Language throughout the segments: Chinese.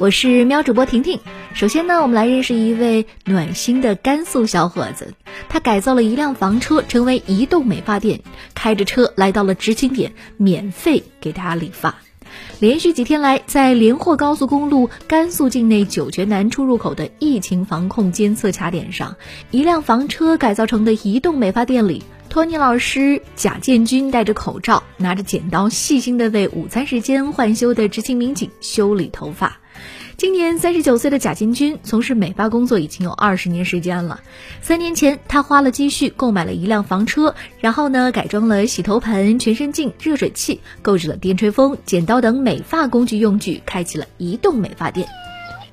我是喵主播婷婷。首先呢，我们来认识一位暖心的甘肃小伙子，他改造了一辆房车成为移动美发店，开着车来到了执勤点，免费给大家理发。连续几天来，在连霍高速公路甘肃境内酒泉南出入口的疫情防控监测卡点上，一辆房车改造成的移动美发店里，托尼老师贾建军戴着口罩，拿着剪刀，细心地为午餐时间换休的执勤民警修理头发。今年三十九岁的贾建军从事美发工作已经有二十年时间了。三年前，他花了积蓄购买了一辆房车，然后呢改装了洗头盆、全身镜、热水器，购置了电吹风、剪刀等美发工具用具，开启了移动美发店。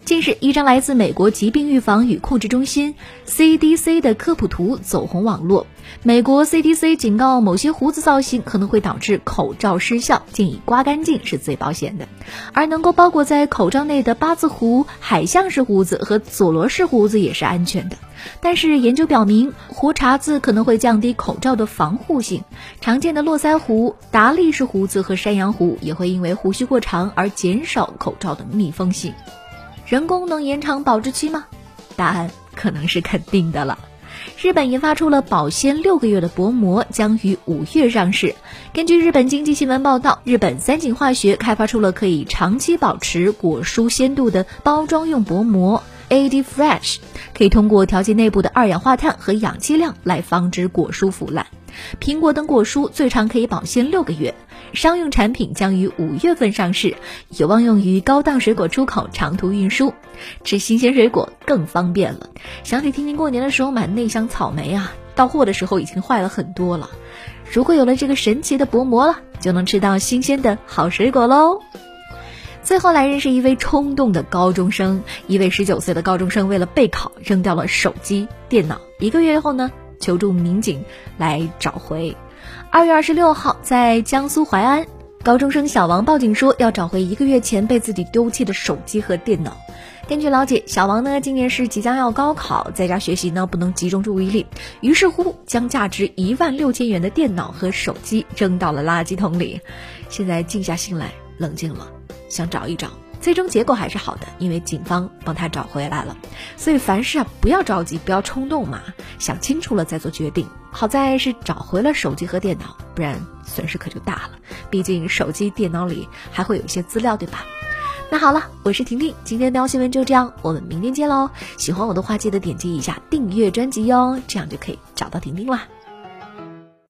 近日，一张来自美国疾病预防与控制中心 （CDC） 的科普图走红网络。美国 CDC 警告，某些胡子造型可能会导致口罩失效，建议刮干净是最保险的。而能够包裹在口罩内的八字胡、海象式胡子和佐罗式胡子也是安全的。但是研究表明，胡茬子可能会降低口罩的防护性。常见的络腮胡、达利式胡子和山羊胡也会因为胡须过长而减少口罩的密封性。人工能延长保质期吗？答案可能是肯定的了。日本研发出了保鲜六个月的薄膜，将于五月上市。根据日本经济新闻报道，日本三井化学开发出了可以长期保持果蔬鲜度的包装用薄膜 AD Fresh，可以通过调节内部的二氧化碳和氧气量来防止果蔬腐烂。苹果等果蔬最长可以保鲜六个月。商用产品将于五月份上市，有望用于高档水果出口、长途运输，吃新鲜水果更方便了。想起听听过年的时候买那箱草莓啊，到货的时候已经坏了很多了。如果有了这个神奇的薄膜了，就能吃到新鲜的好水果喽。最后来认识一位冲动的高中生，一位十九岁的高中生为了备考扔掉了手机、电脑，一个月后呢？求助民警来找回。二月二十六号，在江苏淮安，高中生小王报警说要找回一个月前被自己丢弃的手机和电脑。根据了解，小王呢今年是即将要高考，在家学习呢不能集中注意力，于是乎将价值一万六千元的电脑和手机扔到了垃圾桶里。现在静下心来，冷静了，想找一找。最终结果还是好的，因为警方帮他找回来了。所以凡事啊，不要着急，不要冲动嘛，想清楚了再做决定。好在是找回了手机和电脑，不然损失可就大了。毕竟手机、电脑里还会有一些资料，对吧？那好了，我是婷婷，今天的喵新闻就这样，我们明天见喽。喜欢我的话，记得点击一下订阅专辑哟，这样就可以找到婷婷啦。